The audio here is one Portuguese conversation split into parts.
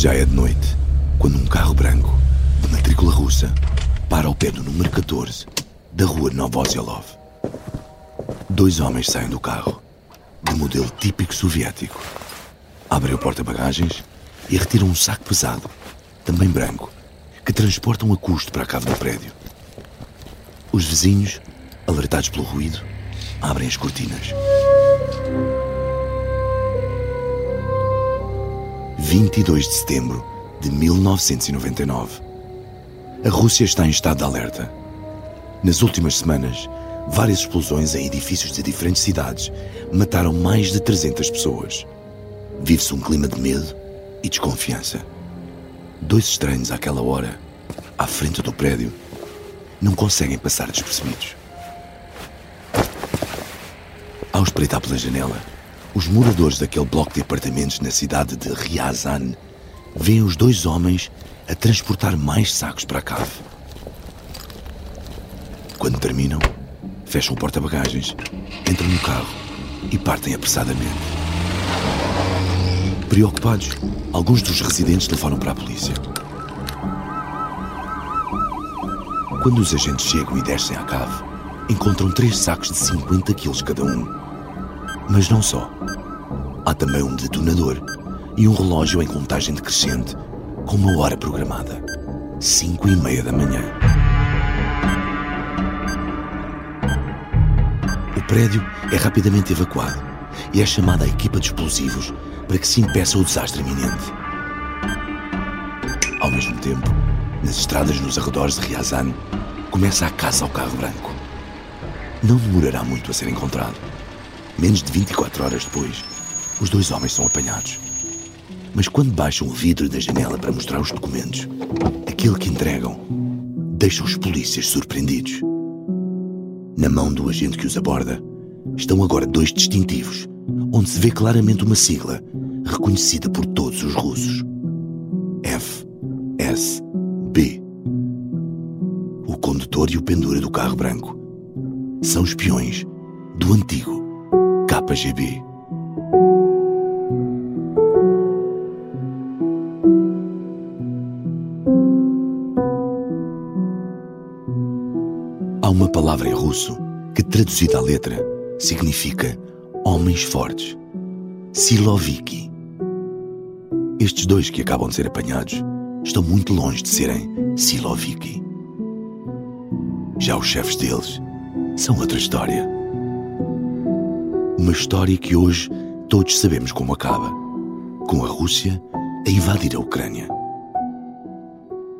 Já é de noite, quando um carro branco, de matrícula russa, para ao pé do número 14 da rua Novoselov. Dois homens saem do carro, de modelo típico soviético. Abrem o porta-bagagens e retiram um saco pesado, também branco, que transportam a custo para a cave do prédio. Os vizinhos, alertados pelo ruído, abrem as cortinas. 22 de setembro de 1999. A Rússia está em estado de alerta. Nas últimas semanas, várias explosões em edifícios de diferentes cidades mataram mais de 300 pessoas. Vive-se um clima de medo e desconfiança. Dois estranhos àquela hora, à frente do prédio, não conseguem passar despercebidos. Ao espreitar pela janela, os moradores daquele bloco de apartamentos na cidade de Ryazan veem os dois homens a transportar mais sacos para a cave. Quando terminam, fecham o porta-bagagens, entram no carro e partem apressadamente. Preocupados, alguns dos residentes telefonam para a polícia. Quando os agentes chegam e descem à cave, encontram três sacos de 50 quilos cada um. Mas não só. Há também um detonador e um relógio em contagem decrescente com uma hora programada. Cinco e meia da manhã. O prédio é rapidamente evacuado e é chamada a equipa de explosivos para que se impeça o desastre iminente. Ao mesmo tempo, nas estradas nos arredores de Ryazan, começa a caça ao carro branco. Não demorará muito a ser encontrado. Menos de 24 horas depois, os dois homens são apanhados. Mas quando baixam o vidro da janela para mostrar os documentos, aquilo que entregam deixa os polícias surpreendidos. Na mão do agente que os aborda estão agora dois distintivos, onde se vê claramente uma sigla reconhecida por todos os russos: F, S, B. O condutor e o pendura do carro branco são espiões do antigo Há uma palavra em russo que, traduzida à letra, significa homens fortes. Siloviki. Estes dois que acabam de ser apanhados estão muito longe de serem Siloviki. Já os chefes deles são outra história. Uma história que hoje todos sabemos como acaba com a Rússia a invadir a Ucrânia.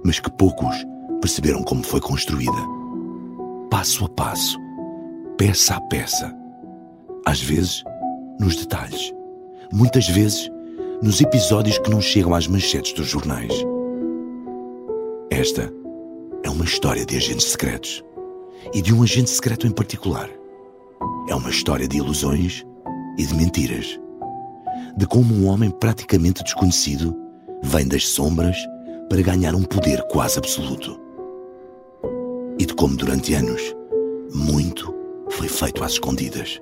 Mas que poucos perceberam como foi construída passo a passo, peça a peça. Às vezes, nos detalhes. Muitas vezes, nos episódios que não chegam às manchetes dos jornais. Esta é uma história de agentes secretos. E de um agente secreto em particular. É uma história de ilusões e de mentiras. De como um homem praticamente desconhecido vem das sombras para ganhar um poder quase absoluto e de como durante anos muito foi feito às escondidas,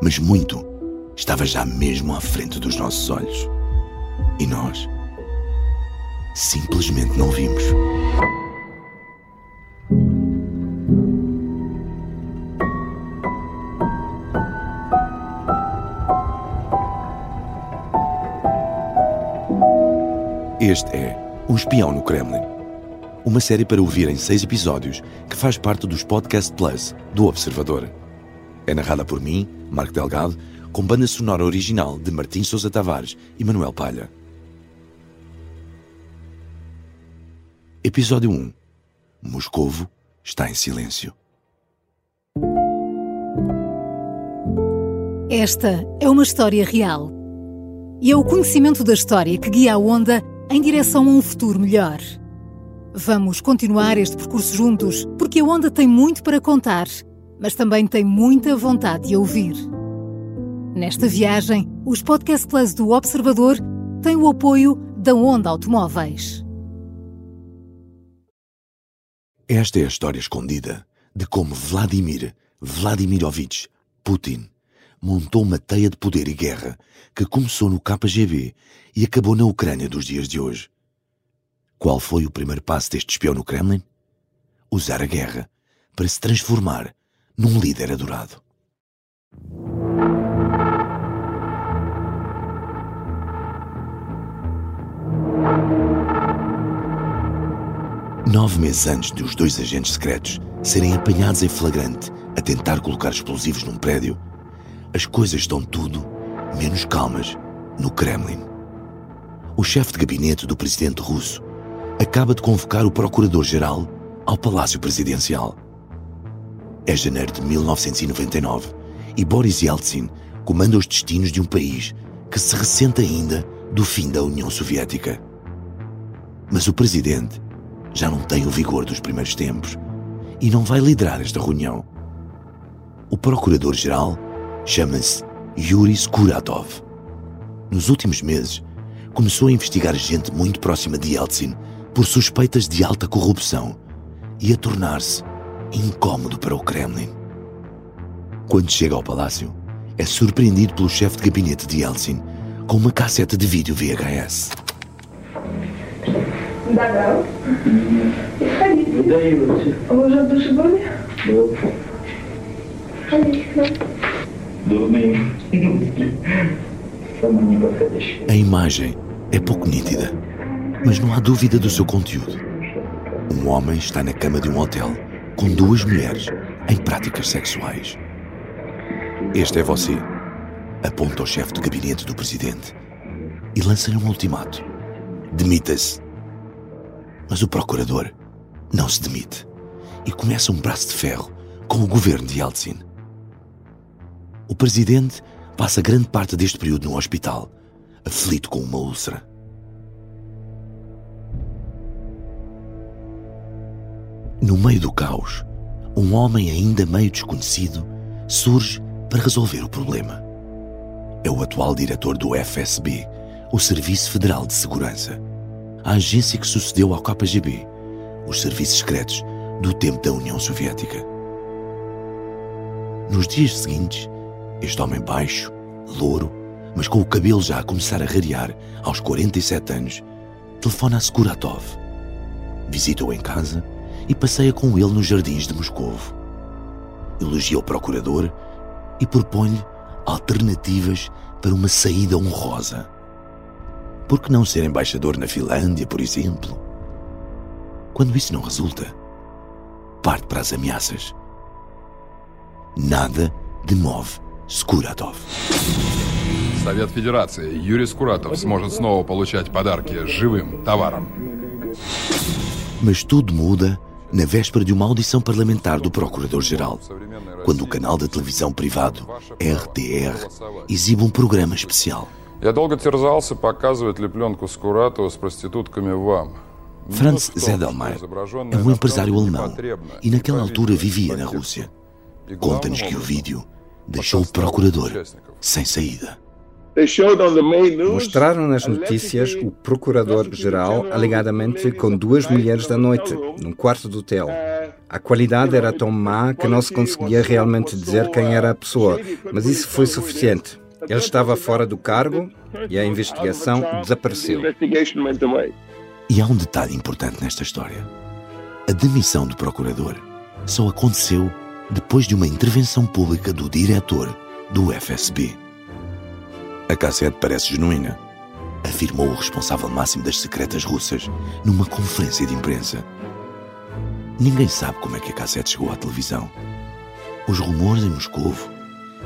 mas muito estava já mesmo à frente dos nossos olhos. E nós simplesmente não vimos. Este é Um Espião no Kremlin uma série para ouvir em seis episódios que faz parte dos Podcast Plus do Observador. É narrada por mim, Marco Delgado, com banda sonora original de Martim Sousa Tavares e Manuel Palha. Episódio 1 Moscovo está em silêncio. Esta é uma história real. E é o conhecimento da história que guia a onda em direção a um futuro melhor. Vamos continuar este percurso juntos, porque a Onda tem muito para contar, mas também tem muita vontade de ouvir. Nesta viagem, os Podcast Plus do Observador têm o apoio da Onda Automóveis. Esta é a história escondida de como Vladimir Vladimirovich Putin montou uma teia de poder e guerra que começou no KGB e acabou na Ucrânia dos dias de hoje. Qual foi o primeiro passo deste espião no Kremlin? Usar a guerra para se transformar num líder adorado. Nove meses antes de os dois agentes secretos serem apanhados em flagrante a tentar colocar explosivos num prédio, as coisas estão tudo menos calmas no Kremlin. O chefe de gabinete do presidente russo acaba de convocar o procurador-geral ao Palácio Presidencial. É janeiro de 1999 e Boris Yeltsin comanda os destinos de um país que se ressente ainda do fim da União Soviética. Mas o presidente já não tem o vigor dos primeiros tempos e não vai liderar esta reunião. O procurador-geral chama-se Yuri Skuratov. Nos últimos meses, começou a investigar gente muito próxima de Yeltsin por suspeitas de alta corrupção e a tornar-se incômodo para o Kremlin. Quando chega ao palácio, é surpreendido pelo chefe de gabinete de Yeltsin com uma cassete de vídeo VHS. Добрал. Ходите. Вы уже в душе были? Был. Ходите A imagem é pouco nítida, mas não há dúvida do seu conteúdo. Um homem está na cama de um hotel com duas mulheres em práticas sexuais. Este é você, aponta o chefe de gabinete do presidente e lança-lhe um ultimato: demita-se. Mas o procurador não se demite e começa um braço de ferro com o governo de Yeltsin. O presidente passa grande parte deste período no hospital, aflito com uma úlcera. No meio do caos, um homem ainda meio desconhecido surge para resolver o problema. É o atual diretor do FSB, o Serviço Federal de Segurança, a agência que sucedeu ao KGB, os serviços secretos do tempo da União Soviética. Nos dias seguintes, este homem baixo, louro, mas com o cabelo já a começar a rarear aos 47 anos, telefona a Skuratov. Visita-o em casa e passeia com ele nos jardins de Moscovo. Elogia o procurador e propõe-lhe alternativas para uma saída honrosa. Por que não ser embaixador na Finlândia, por exemplo? Quando isso não resulta, parte para as ameaças. Nada demove Skuratov. Совет Федерации. Юрий Скуратов сможет снова получать подарки живым товаром. Mas tudo muda na véspera de uma audição parlamentar do Procurador-Geral, quando o canal de televisão privado RTR exibe um programa especial. Я долго терзался, показывать ли пленку Скуратова с проститутками вам. Franz Zedelmeier é um empresário alemão e naquela altura vivia na Rússia. Conta-nos que o vídeo deixou o procurador sem saída. Mostraram nas notícias o procurador-geral alegadamente com duas mulheres da noite, num quarto de hotel. A qualidade era tão má que não se conseguia realmente dizer quem era a pessoa, mas isso foi suficiente. Ele estava fora do cargo e a investigação desapareceu. E há um detalhe importante nesta história. A demissão do procurador só aconteceu depois de uma intervenção pública do diretor do FSB. A cassete parece genuína, afirmou o responsável máximo das secretas russas numa conferência de imprensa. Ninguém sabe como é que a cassete chegou à televisão. Os rumores em Moscovo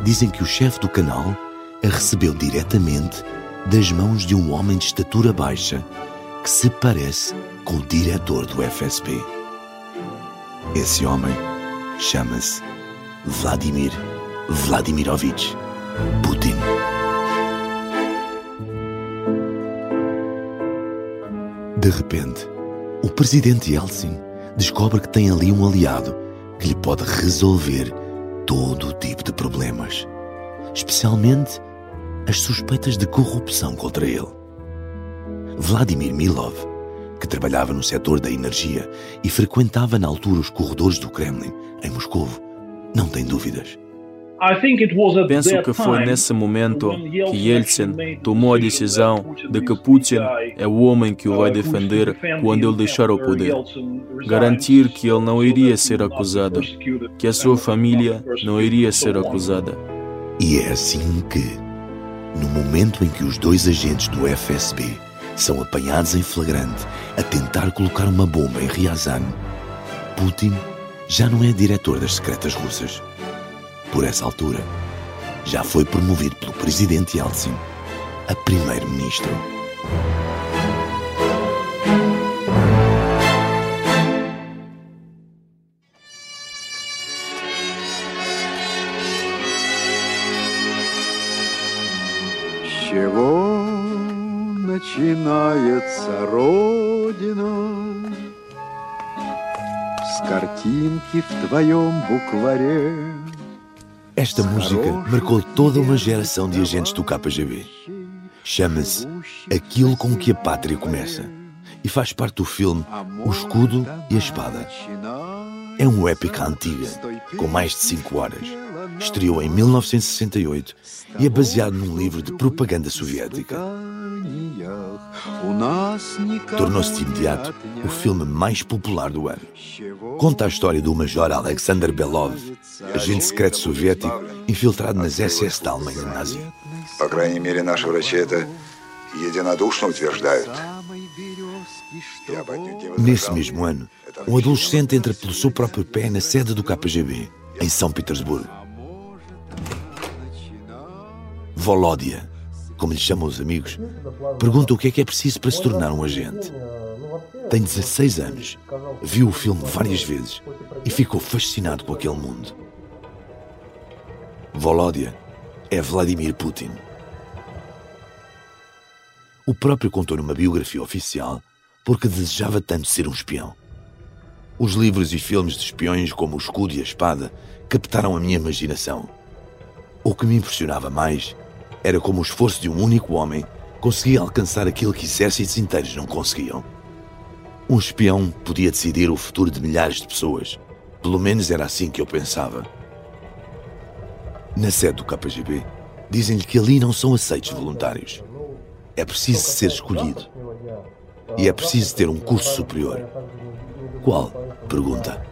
dizem que o chefe do canal a recebeu diretamente das mãos de um homem de estatura baixa que se parece com o diretor do FSB. Esse homem chama-se Vladimir Vladimirovich Putin. De repente, o presidente Yeltsin descobre que tem ali um aliado que lhe pode resolver todo o tipo de problemas, especialmente as suspeitas de corrupção contra ele. Vladimir Milov, que trabalhava no setor da energia e frequentava na altura os corredores do Kremlin, em Moscou, não tem dúvidas. Penso que foi nesse momento que Yeltsin tomou a decisão de que Putin é o homem que o vai defender quando ele deixar o poder. Garantir que ele não iria ser acusado, que a sua família não iria ser acusada. E é assim que, no momento em que os dois agentes do FSB são apanhados em flagrante a tentar colocar uma bomba em Ryazan, Putin já não é diretor das secretas russas por essa altura, já foi promovido pelo presidente Yeltsin a primeiro-ministro. чего начинается Родина? С картинки в твоем букваре Esta música marcou toda uma geração de agentes do KGB. Chama-se Aquilo com que a Pátria Começa e faz parte do filme O Escudo e a Espada. É uma épica antiga, com mais de 5 horas. Estreou em 1968 e é baseado num livro de propaganda soviética. Tornou-se de imediato o filme mais popular do ano. Conta a história do Major Alexander Belov, agente secreto soviético infiltrado nas SS da Alemanha nazi. По крайней мере, наши врачи это единодушно утверждают. Nesse mesmo ano, um adolescente entra pelo seu próprio pé na sede do KGB, em São Petersburgo. Volódia, como lhe chamam os amigos, pergunta o que é que é preciso para se tornar um agente. Tem 16 anos, viu o filme várias vezes e ficou fascinado com aquele mundo. Volódia é Vladimir Putin. O próprio contou numa biografia oficial porque desejava tanto ser um espião. Os livros e filmes de espiões como O Escudo e a Espada captaram a minha imaginação. O que me impressionava mais era como o esforço de um único homem conseguia alcançar aquilo que exércitos inteiros não conseguiam. Um espião podia decidir o futuro de milhares de pessoas. Pelo menos era assim que eu pensava. Na sede do KGB, dizem-lhe que ali não são aceitos voluntários. É preciso ser escolhido. E é preciso ter um curso superior. Qual? Pergunta.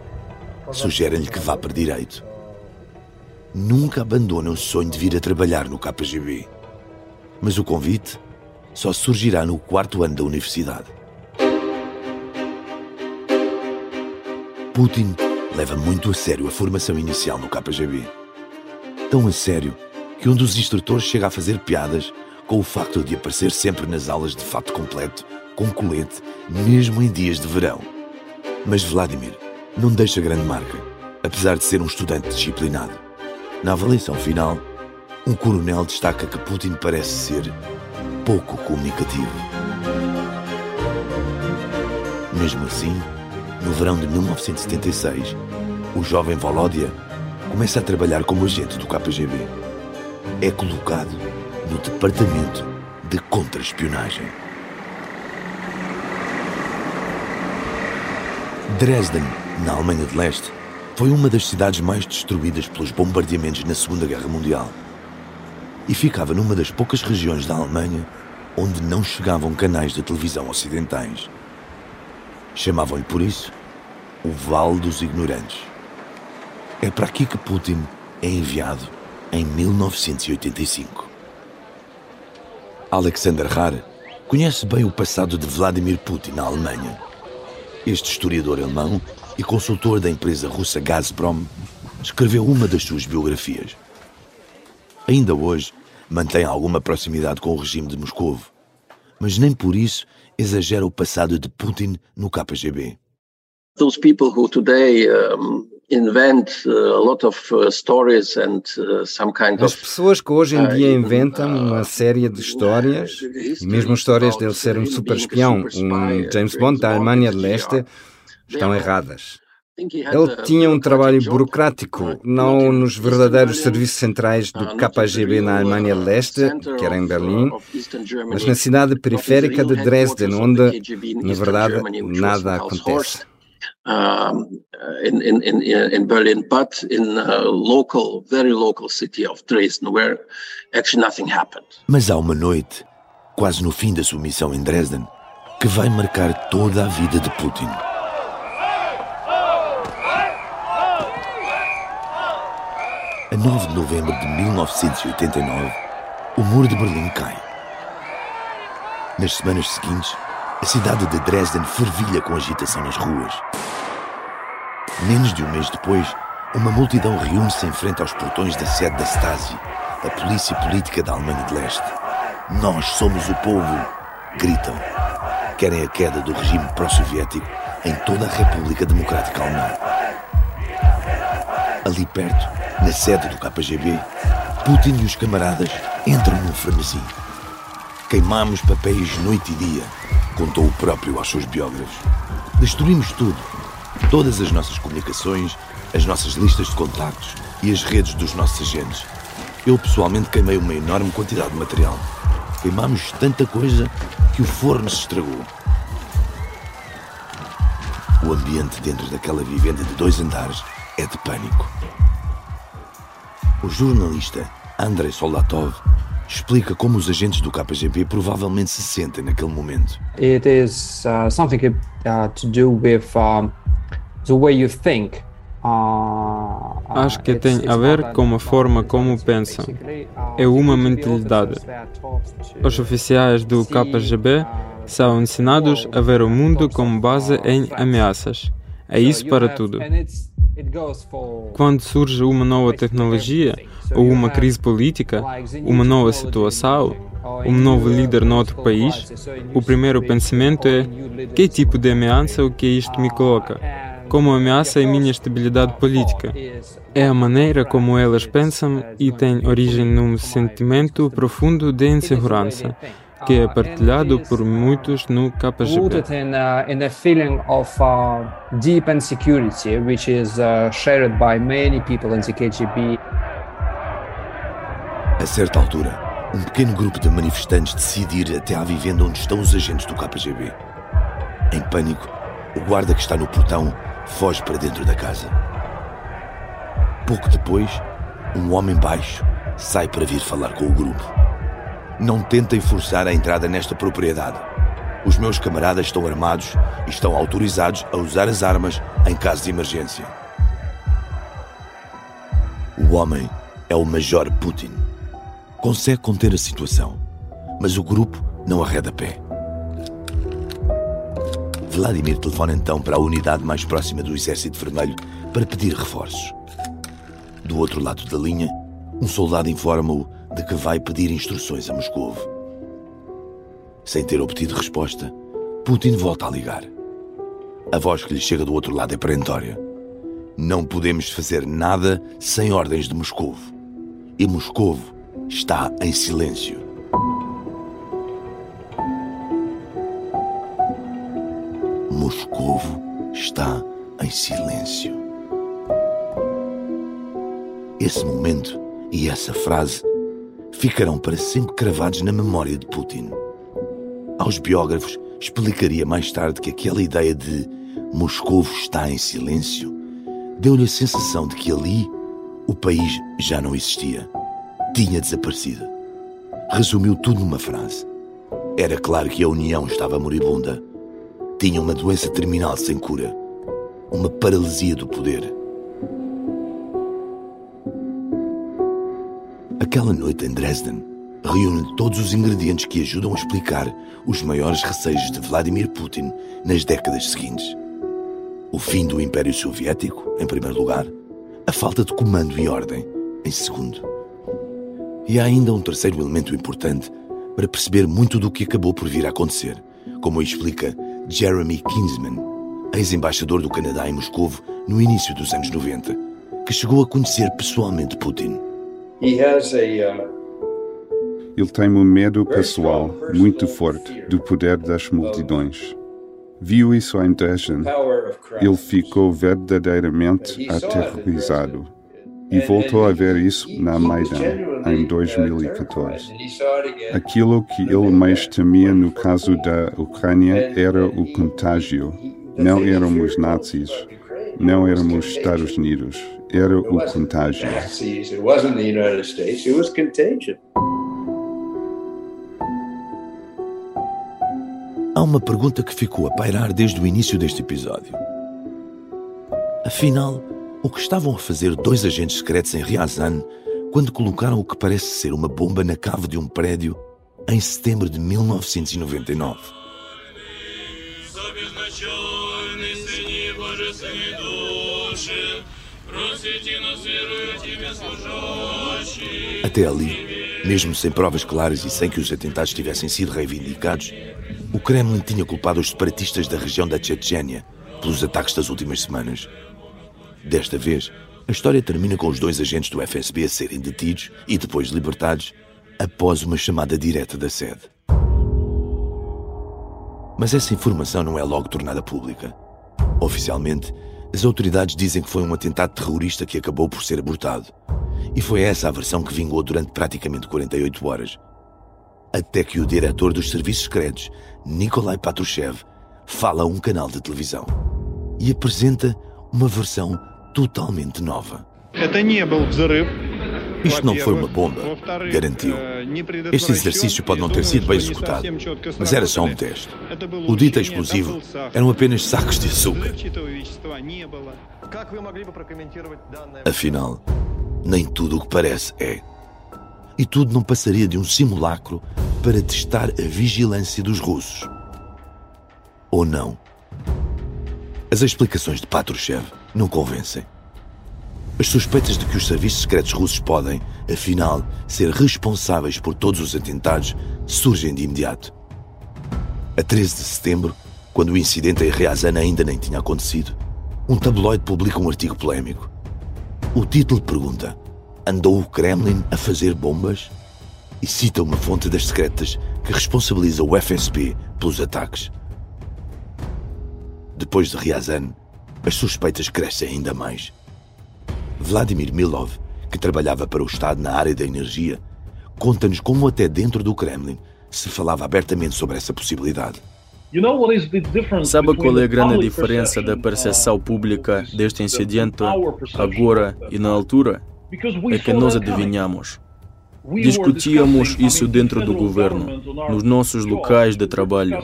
Sugerem-lhe que vá para direito nunca abandona o sonho de vir a trabalhar no KGB. Mas o convite só surgirá no quarto ano da universidade. Putin leva muito a sério a formação inicial no KGB. Tão a sério que um dos instrutores chega a fazer piadas com o facto de aparecer sempre nas aulas de fato completo, com colete, mesmo em dias de verão. Mas Vladimir não deixa grande marca, apesar de ser um estudante disciplinado. Na avaliação final, um coronel destaca que Putin parece ser pouco comunicativo. Mesmo assim, no verão de 1976, o jovem Volodya começa a trabalhar como agente do KGB. É colocado no departamento de contra-espionagem. Dresden, na Alemanha de Leste, foi uma das cidades mais destruídas pelos bombardeamentos na Segunda Guerra Mundial. E ficava numa das poucas regiões da Alemanha onde não chegavam canais de televisão ocidentais. Chamavam-lhe por isso o Vale dos Ignorantes. É para aqui que Putin é enviado em 1985. Alexander Haar conhece bem o passado de Vladimir Putin na Alemanha. Este historiador alemão e consultor da empresa russa Gazprom, escreveu uma das suas biografias. Ainda hoje mantém alguma proximidade com o regime de Moscou, mas nem por isso exagera o passado de Putin no KGB. Those people who today um, invent uh, a lot of uh, stories and uh, some kind As pessoas que hoje em dia inventam uma série de histórias, e mesmo histórias dele ser um super espião, um James Bond da Alemanha de Leste, estão erradas. Ele tinha um trabalho burocrático, não nos verdadeiros serviços centrais do KGB na Alemanha Leste, que era em Berlim, mas na cidade periférica de Dresden, onde, na verdade, nada acontece. um, in, in, in, in Berlin, but in a local, very local city of Dresden, where actually nothing happened. Mas há uma noite, quase no fim da sua missão em Dresden, que vai marcar toda a vida de Putin. A 9 de novembro de 1989, o muro de Berlim cai. Nas semanas seguintes, a cidade de Dresden fervilha com agitação nas ruas. Menos de um mês depois, uma multidão reúne-se em frente aos portões da sede da Stasi, a polícia política da Alemanha de Leste. Nós somos o povo! gritam. Querem a queda do regime pró-soviético em toda a República Democrática Alemã. Ali perto, na sede do KGB, Putin e os camaradas entram num frenesi. Queimamos papéis noite e dia, contou o próprio aos seus biógrafos. Destruímos tudo. Todas as nossas comunicações, as nossas listas de contactos e as redes dos nossos agentes. Eu pessoalmente queimei uma enorme quantidade de material. Queimamos tanta coisa que o forno se estragou. O ambiente dentro daquela vivenda de dois andares é de pânico. O jornalista Andrei Soldatov explica como os agentes do KGB provavelmente se sentem naquele momento. It is uh, something uh, to do with uh, the way you think. Uh, Acho que tem a ver com a forma como pensam. É uma mentalidade. Os oficiais do KGB são ensinados a ver o mundo como base em ameaças. É isso para tudo. Quando surge uma nova tecnologia, ou uma crise política, uma nova situação, um novo líder noutro país, o primeiro pensamento é: que tipo de ameaça o que isto me coloca? Como ameaça a minha estabilidade política. É a maneira como elas pensam e tem origem num sentimento profundo de insegurança que é partilhado por muitos no KGB. Uh, in a feeling of uh, deep insecurity, which is uh, shared by many people in the KGB. A certa altura, um pequeno grupo de manifestantes decide ir até à vivenda onde estão os agentes do KGB. Em pânico, o guarda que está no portão foge para dentro da casa. Pouco depois, um homem baixo sai para vir falar com o grupo. Não tentem forçar a entrada nesta propriedade. Os meus camaradas estão armados e estão autorizados a usar as armas em caso de emergência. O homem é o Major Putin. Consegue conter a situação, mas o grupo não arreda pé. Vladimir telefona então para a unidade mais próxima do Exército Vermelho para pedir reforços. Do outro lado da linha, um soldado informa-o de que vai pedir instruções a Moscou. Sem ter obtido resposta, Putin volta a ligar. A voz que lhe chega do outro lado é perentória. Não podemos fazer nada sem ordens de Moscou. E Moscou está em silêncio. Moscou está em silêncio. Esse momento e essa frase ficarão para sempre cravados na memória de Putin. Aos biógrafos explicaria mais tarde que aquela ideia de Moscou está em silêncio deu-lhe a sensação de que ali o país já não existia. Tinha desaparecido. Resumiu tudo numa frase. Era claro que a União estava moribunda. Tinha uma doença terminal sem cura. Uma paralisia do poder. Aquela noite em Dresden reúne todos os ingredientes que ajudam a explicar os maiores receios de Vladimir Putin nas décadas seguintes. O fim do Império Soviético, em primeiro lugar, a falta de comando e ordem, em segundo. E há ainda um terceiro elemento importante para perceber muito do que acabou por vir a acontecer, como explica Jeremy Kinsman, ex-embaixador do Canadá em Moscou no início dos anos 90, que chegou a conhecer pessoalmente Putin. Ele tem um medo pessoal muito forte do poder das multidões. Viu isso em Dresden. Ele ficou verdadeiramente aterrorizado. E voltou a ver isso na Maidan, em 2014. Aquilo que ele mais temia no caso da Ucrânia era o contágio. Não éramos nazis, não éramos Estados Unidos, era o contágio. Há uma pergunta que ficou a pairar desde o início deste episódio. Afinal, o que estavam a fazer dois agentes secretos em Ryazan quando colocaram o que parece ser uma bomba na cave de um prédio em setembro de 1999? Até ali, mesmo sem provas claras e sem que os atentados tivessem sido reivindicados, o Kremlin tinha culpado os separatistas da região da Chechênia pelos ataques das últimas semanas. Desta vez, a história termina com os dois agentes do FSB a serem detidos e depois libertados após uma chamada direta da sede. Mas essa informação não é logo tornada pública. Oficialmente, as autoridades dizem que foi um atentado terrorista que acabou por ser abortado. E foi essa a versão que vingou durante praticamente 48 horas. Até que o diretor dos serviços secretos, Nikolai Patrushev, fala a um canal de televisão e apresenta uma versão totalmente nova. Isto não foi uma bomba, garantiu. Este exercício pode não ter sido bem executado, mas era só um teste. O dito explosivo eram apenas sacos de açúcar. Afinal, nem tudo o que parece é. E tudo não passaria de um simulacro para testar a vigilância dos russos. Ou não? As explicações de Patrushev não convencem. As suspeitas de que os serviços secretos russos podem, afinal, ser responsáveis por todos os atentados surgem de imediato. A 13 de setembro, quando o incidente em Ryazan ainda nem tinha acontecido, um tabloide publica um artigo polémico. O título pergunta: Andou o Kremlin a fazer bombas? E cita uma fonte das secretas que responsabiliza o FSB pelos ataques. Depois de Ryazan, as suspeitas crescem ainda mais. Vladimir Milov, que trabalhava para o Estado na área da energia, conta-nos como até dentro do Kremlin se falava abertamente sobre essa possibilidade. Sabe qual é a grande diferença da percepção pública deste incidente agora e na altura? É que nós adivinhamos. Discutíamos isso dentro do governo, nos nossos locais de trabalho.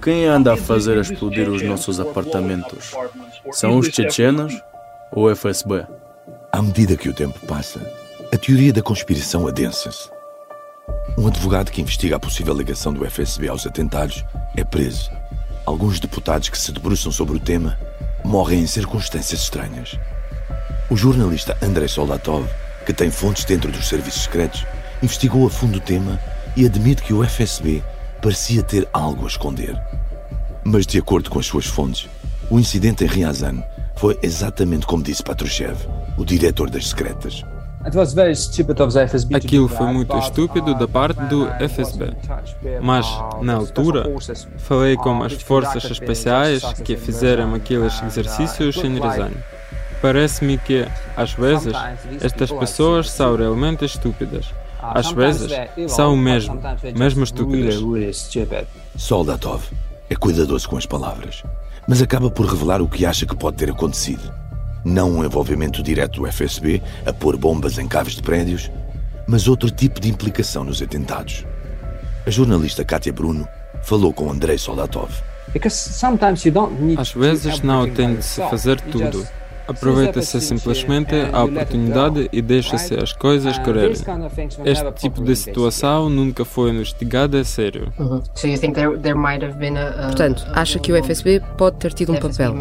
Quem anda a fazer explodir os nossos apartamentos? São os chechenos ou o FSB? À medida que o tempo passa, a teoria da conspiração adensa-se. Um advogado que investiga a possível ligação do FSB aos atentados é preso. Alguns deputados que se debruçam sobre o tema morrem em circunstâncias estranhas. O jornalista Andrei Soldatov, que tem fontes dentro dos serviços secretos, investigou a fundo o tema e admite que o FSB parecia ter algo a esconder. Mas, de acordo com as suas fontes, o incidente em Ryazan foi exatamente como disse Patrushev, o diretor das secretas. Aquilo foi muito estúpido da parte do FSB. Mas, na altura, falei com as forças especiais que fizeram aqueles exercícios em Ryazan. Parece-me que, às vezes, estas pessoas são realmente estúpidas. Às vezes, são mesmo, mesmo estúpidas. Soldatov é cuidadoso com as palavras, mas acaba por revelar o que acha que pode ter acontecido. Não um envolvimento direto do FSB a pôr bombas em caves de prédios, mas outro tipo de implicação nos atentados. A jornalista Katia Bruno falou com Andrei Soldatov. Às vezes não tem de se fazer tudo. Aproveita-se simplesmente a oportunidade e deixa-se as coisas correrem. Este tipo de situação nunca foi investigada a sério. Portanto, acha que o FSB pode ter tido um papel.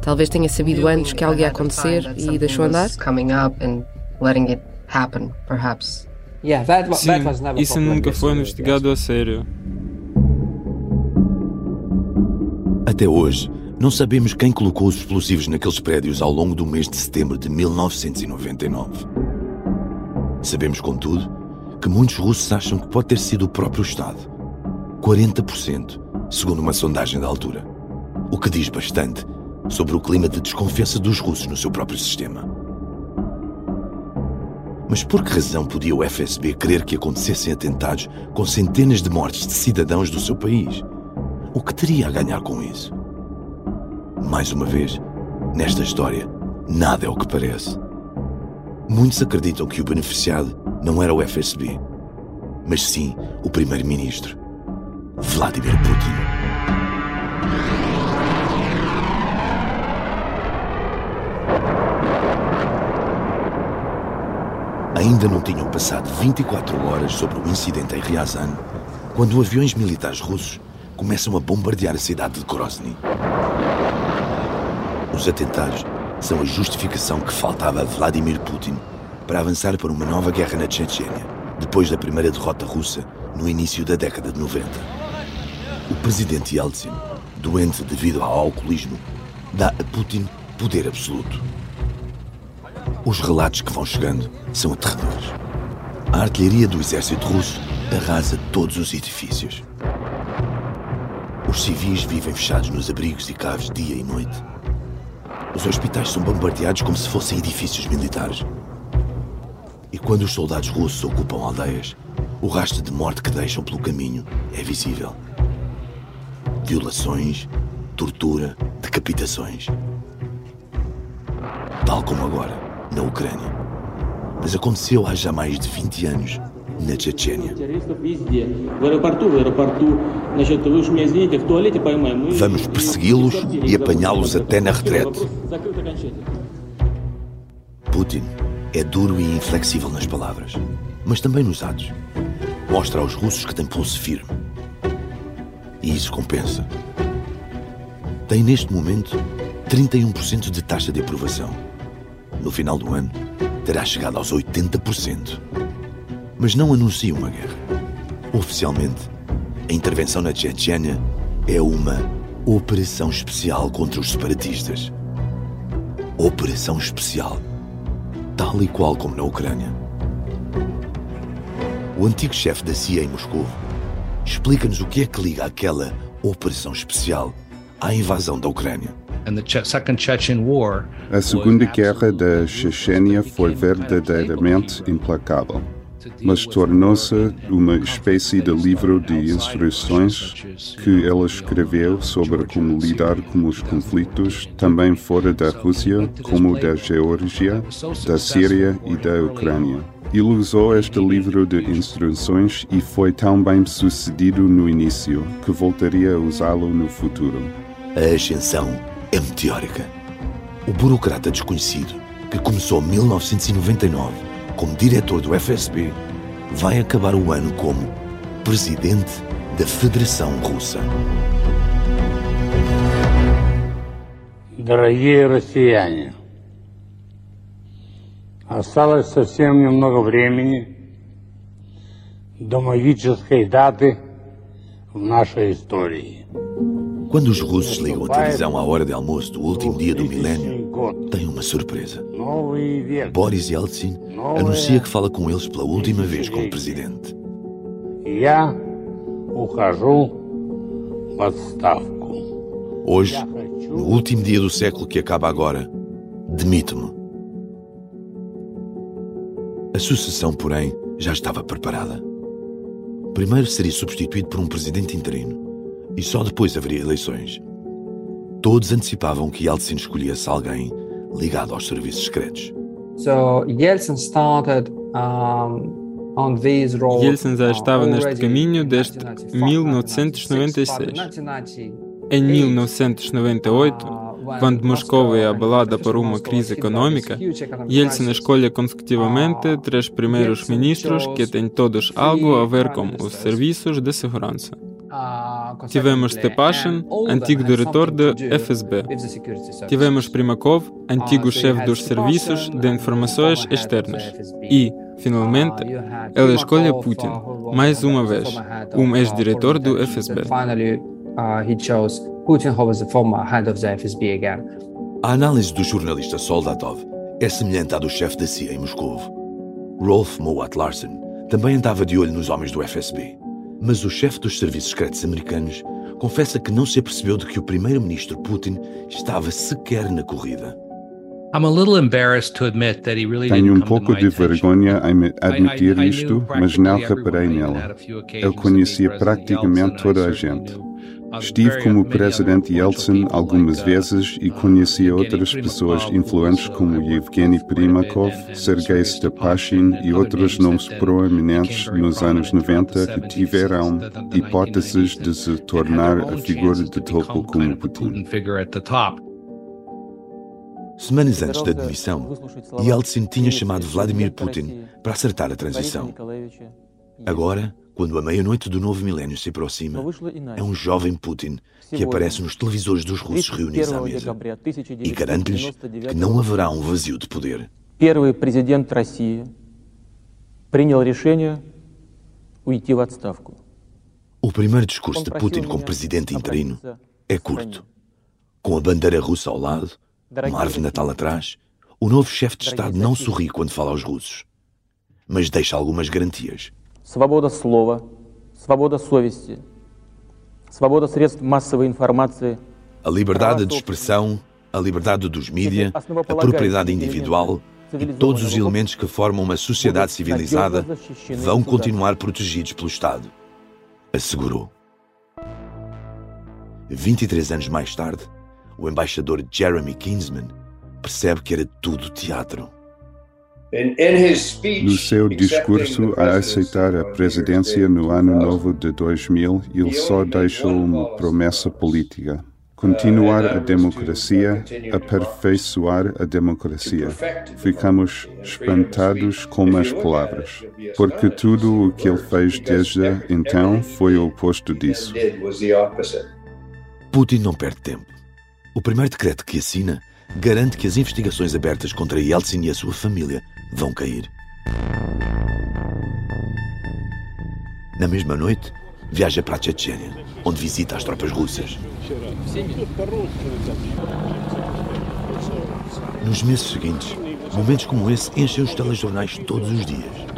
Talvez tenha sabido antes que algo ia acontecer e deixou andar? Sim, isso nunca foi investigado a sério. Até hoje, não sabemos quem colocou os explosivos naqueles prédios ao longo do mês de setembro de 1999. Sabemos, contudo, que muitos russos acham que pode ter sido o próprio Estado. 40%, segundo uma sondagem da altura. O que diz bastante sobre o clima de desconfiança dos russos no seu próprio sistema. Mas por que razão podia o FSB querer que acontecessem atentados com centenas de mortes de cidadãos do seu país? O que teria a ganhar com isso? Mais uma vez, nesta história, nada é o que parece. Muitos acreditam que o beneficiado não era o FSB, mas sim o primeiro-ministro, Vladimir Putin. Ainda não tinham passado 24 horas sobre o incidente em Ryazan quando aviões militares russos começam a bombardear a cidade de Grozny. Os atentados são a justificação que faltava a Vladimir Putin para avançar para uma nova guerra na Chechênia, depois da primeira derrota russa no início da década de 90. O presidente Yeltsin, doente devido ao alcoolismo, dá a Putin poder absoluto. Os relatos que vão chegando são aterradores. A artilharia do exército russo arrasa todos os edifícios. Os civis vivem fechados nos abrigos e caves dia e noite. Os hospitais são bombardeados como se fossem edifícios militares. E quando os soldados russos ocupam aldeias, o rastro de morte que deixam pelo caminho é visível. Violações, tortura, decapitações. Tal como agora, na Ucrânia. Mas aconteceu há já mais de 20 anos, na Chechênia. Vamos persegui-los e apanhá-los até na retrete. Putin é duro e inflexível nas palavras, mas também nos atos. Mostra aos russos que tem pulso firme. E isso compensa. Tem neste momento 31% de taxa de aprovação. No final do ano, terá chegado aos 80%. Mas não anuncia uma guerra. Oficialmente, a intervenção na Chechênia é uma operação especial contra os separatistas. Operação especial tal e qual como na Ucrânia. O antigo chefe da CIA em Moscou explica-nos o que é que liga aquela operação especial à invasão da Ucrânia. A Segunda Guerra da Chechênia foi verdadeiramente implacável, mas tornou-se uma espécie de livro de instruções que ela escreveu sobre como lidar com os conflitos também fora da Rússia, como da Geórgia, da Síria e da Ucrânia. Ele usou este livro de instruções e foi tão bem sucedido no início que voltaria a usá-lo no futuro. A ascensão é meteórica. O burocrata desconhecido, que começou em 1999 como diretor do FSB, vai acabar o ano como presidente da Federação Russa. Дорогие россияне, осталось совсем немного времени до магической даты в нашей истории. Quando os russos ligam a televisão à hora de almoço do último dia do milénio, tem uma surpresa. Boris Yeltsin anuncia que fala com eles pela última vez como presidente. Hoje, no último dia do século que acaba agora, demito-me. A sucessão, porém, já estava preparada. Primeiro seria substituído por um presidente interino e só depois haveria eleições. Todos antecipavam que Yeltsin escolhesse alguém ligado aos serviços secretos. So Yeltsin started um, on these road, Yeltsin já estava neste caminho desde 1996. Em 1998, quando Moscou é abalada por uma crise econômica, Yeltsin escolhe consecutivamente três primeiros ministros que têm todos algo a ver com os serviços de segurança. Tivemos Stepashin, antigo diretor da FSB. Tivemos Primakov, antigo chefe dos serviços de informações externas. E, finalmente, ele escolhe Putin, mais uma vez, um ex-diretor do FSB. A análise do jornalista Soldatov é semelhante à do chefe da CIA em Moscou. Rolf Mowat Larsen também andava de olho nos homens do FSB. Mas o chefe dos serviços secretos americanos confessa que não se apercebeu de que o primeiro-ministro Putin estava sequer na corrida. Tenho um pouco de vergonha em admitir isto, mas não reparei nela. Ele conhecia praticamente toda a gente. Estive como presidente Yeltsin algumas vezes e conheci outras pessoas influentes como Yevgeny Primakov, Sergei Stepashin e outros nomes proeminentes nos anos 90 que tiveram hipóteses de se tornar a figura de topo como Putin. Semanas antes da demissão, Yeltsin tinha chamado Vladimir Putin para acertar a transição. Agora, quando a meia-noite do novo milénio se aproxima, é um jovem Putin que aparece nos televisores dos russos reunidos à mesa e garante-lhes que não haverá um vazio de poder. Первый президент России принял решение уйти в отставку. O primeiro discurso de Putin como presidente interino é curto. Com a bandeira russa ao lado, uma árvore natal atrás, o novo chefe de Estado não sorri quando fala aos russos, mas deixa algumas garantias. Свобода слова, свобода совести, свобода средств массовой информации. A liberdade de expressão, a liberdade dos mídias, a propriedade individual e todos os elementos que formam uma sociedade civilizada vão continuar protegidos pelo Estado, assegurou. 23 anos mais tarde, o embaixador Jeremy Kinsman percebe que era tudo teatro. No seu discurso a aceitar a presidência no ano novo de 2000, ele só deixou uma promessa política: continuar a democracia, aperfeiçoar a democracia. Ficamos espantados com as palavras, porque tudo o que ele fez desde então foi o oposto disso. Putin não perde tempo. O primeiro decreto que assina garante que as investigações abertas contra Yeltsin e a sua família vão cair. Na mesma noite, viaja para a Chechênia, onde visita as tropas russas. Nos meses seguintes, momentos como esse enchem os telejornais todos os dias.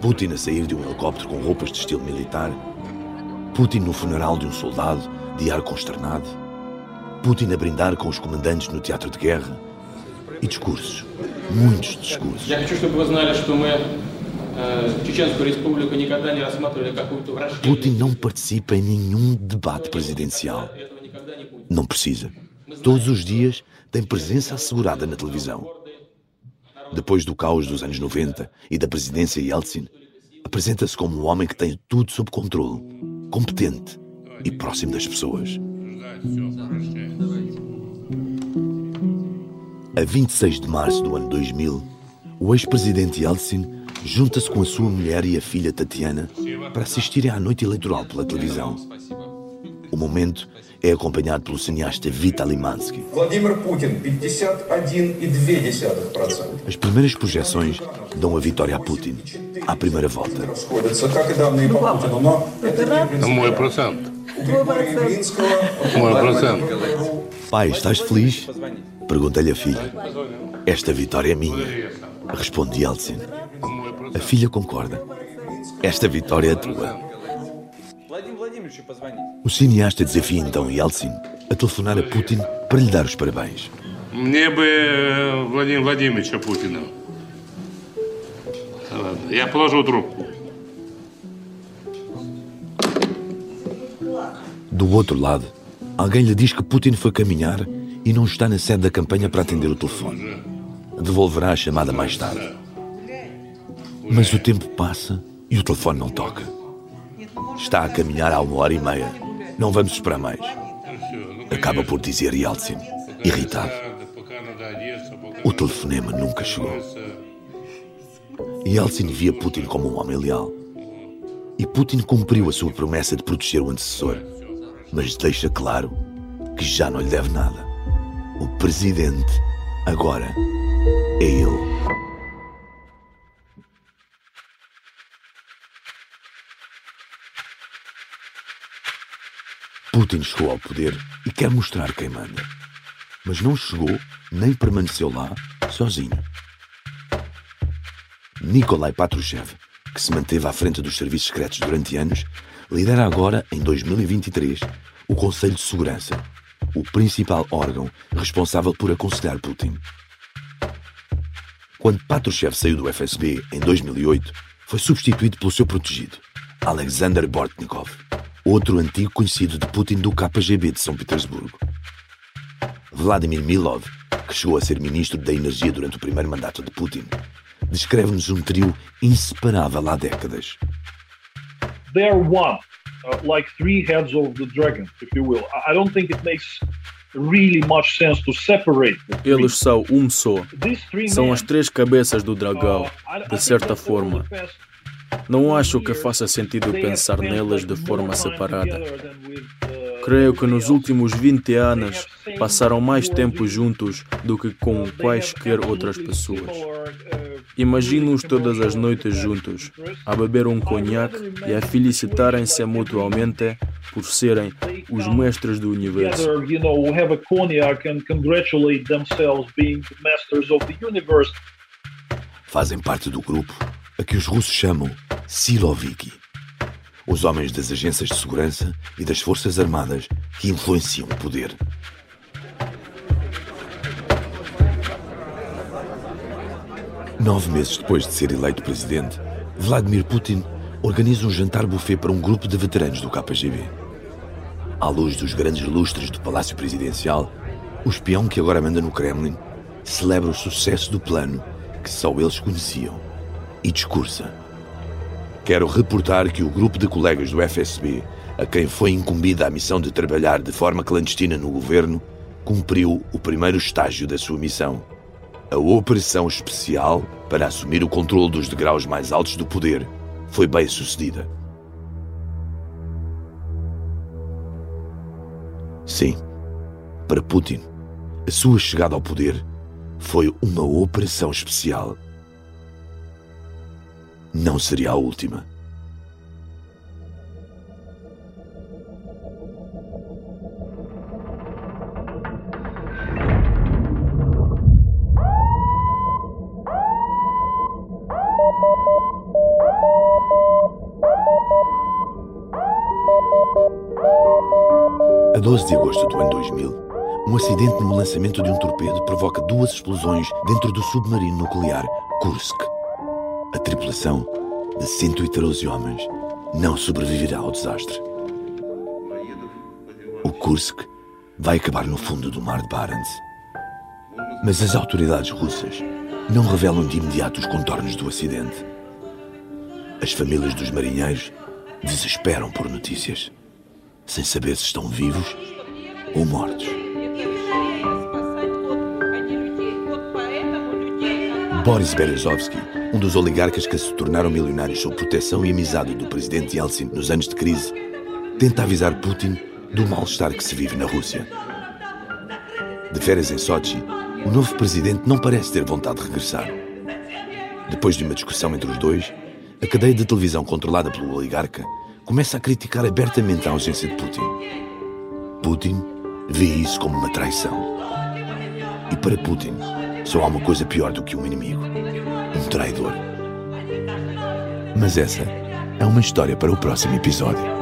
Putin a sair de um helicóptero com roupas de estilo militar. Putin no funeral de um soldado, de ar consternado. Putin a brindar com os comandantes no teatro de guerra. E discursos. Muitos discursos. Putin não participa em nenhum debate presidencial. Não precisa. Todos os dias tem presença assegurada na televisão. Depois do caos dos anos 90 e da presidência Yeltsin, apresenta-se como um homem que tem tudo sob controle, competente e próximo das pessoas. A 26 de março do ano 2000, o ex-presidente Yeltsin junta-se com a sua mulher e a filha Tatiana para assistirem à noite eleitoral pela televisão. O momento é acompanhado pelo cineasta Vitaly Mansky. Vladimir Putin, 51,2%. As primeiras projeções dão a vitória a Putin, à primeira volta. 1,5%. Um abração. Pai, estás feliz? Perguntei-lhe a filha. Esta vitória é minha. Responde, Yeltsin. A filha concorda. Esta vitória é tua. O cineasta desafia então Yeltsin a telefonar a Putin para lhe dar os parabéns. Мне Vladimir Vladimir. Владимировича Путина. Я положу трубку. Do outro lado, alguém lhe diz que Putin foi caminhar e não está na sede da campanha para atender o telefone. Devolverá a chamada mais tarde. Mas o tempo passa e o telefone não toca. Está a caminhar há uma hora e meia. Não vamos esperar mais. Acaba por dizer Yeltsin, irritado. O telefonema nunca chegou. Yeltsin via Putin como um homem leal. E Putin cumpriu a sua promessa de proteger o antecessor, mas deixa claro que já não lhe deve nada. O presidente agora é ele. Putin chegou ao poder e quer mostrar quem manda. Mas não chegou nem permaneceu lá sozinho. Nikolai Patrushev, que se manteve à frente dos serviços secretos durante anos, lidera agora, em 2023, o Conselho de Segurança, o principal órgão responsável por aconselhar Putin. Quando Patrushev saiu do FSB em 2008, foi substituído pelo seu protegido, Alexander Bortnikov. outro antigo conhecido de Putin do KGB de São Petersburgo. Vladimir Milov, que chegou a ser ministro da Energia durante o primeiro mandato de Putin, descreve-nos um trio inseparável há décadas. They are one, uh, like three heads of the dragon, if you will. I don't think it makes really much sense to separate. Eles são um só. São as três cabeças do dragão, de certa forma. Não acho que faça sentido pensar nelas de forma separada. Creio que nos últimos 20 anos passaram mais tempo juntos do que com quaisquer outras pessoas. Imagino-os todas as noites juntos, a beber um conhaque e a felicitarem-se mutuamente por serem os mestres do universo. Fazem parte do grupo a que os russos chamam Siloviki, os homens das agências de segurança e das forças armadas que influenciam o poder. Nove meses depois de ser eleito presidente, Vladimir Putin organiza um jantar buffet para um grupo de veteranos do KGB. À luz dos grandes lustres do Palácio Presidencial, o espião que agora manda no Kremlin celebra o sucesso do plano que só eles conheciam e discursa. Quero reportar que o grupo de colegas do FSB, a quem foi incumbida a missão de trabalhar de forma clandestina no governo, cumpriu o primeiro estágio da sua missão. A operação especial para assumir o controle dos degraus mais altos do poder foi bem sucedida. Sim, para Putin, a sua chegada ao poder foi uma operação especial. Não seria a última. 12 de agosto do ano 2000, um acidente no lançamento de um torpedo provoca duas explosões dentro do submarino nuclear Kursk. A tripulação, de 113 homens, não sobreviverá ao desastre. O Kursk vai acabar no fundo do mar de Barents. Mas as autoridades russas não revelam de imediato os contornos do acidente. As famílias dos marinheiros desesperam por notícias, sem saber se estão vivos ou mortos. Boris Berezovsky, um dos oligarcas que se tornaram milionários sob proteção e amizade do presidente Yeltsin nos anos de crise, tenta avisar Putin do mal-estar que se vive na Rússia. De férias em Sochi, o novo presidente não parece ter vontade de regressar. Depois de uma discussão entre os dois, a cadeia de televisão controlada pelo oligarca começa a criticar abertamente a ausência de Putin. Putin vê isso como uma traição. E para Putin, só há uma coisa pior do que um inimigo: um traidor. Mas essa é uma história para o próximo episódio.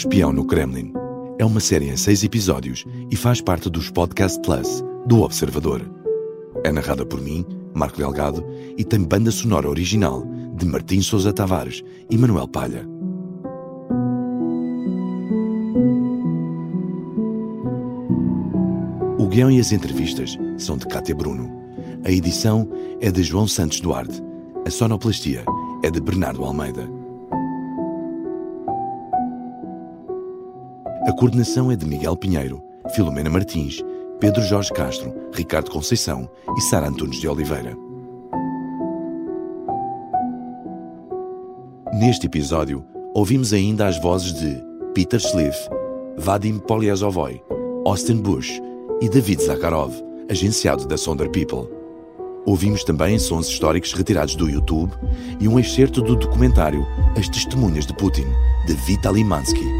Espião no Kremlin é uma série em seis episódios e faz parte dos Podcast Plus do Observador. É narrada por mim, Marco Delgado, e tem banda sonora original de Martim Sousa Tavares e Manuel Palha. O guião e as entrevistas são de Cátia Bruno. A edição é de João Santos Duarte. A sonoplastia é de Bernardo Almeida. A coordenação é de Miguel Pinheiro, Filomena Martins, Pedro Jorge Castro, Ricardo Conceição e Sara Antunes de Oliveira. Neste episódio, ouvimos ainda as vozes de Peter Schliff, Vadim Polyazovoy, Austin Bush e David Zakharov, agenciado da Sonder People. Ouvimos também sons históricos retirados do YouTube e um excerto do documentário As Testemunhas de Putin, de Vitaly Mansky.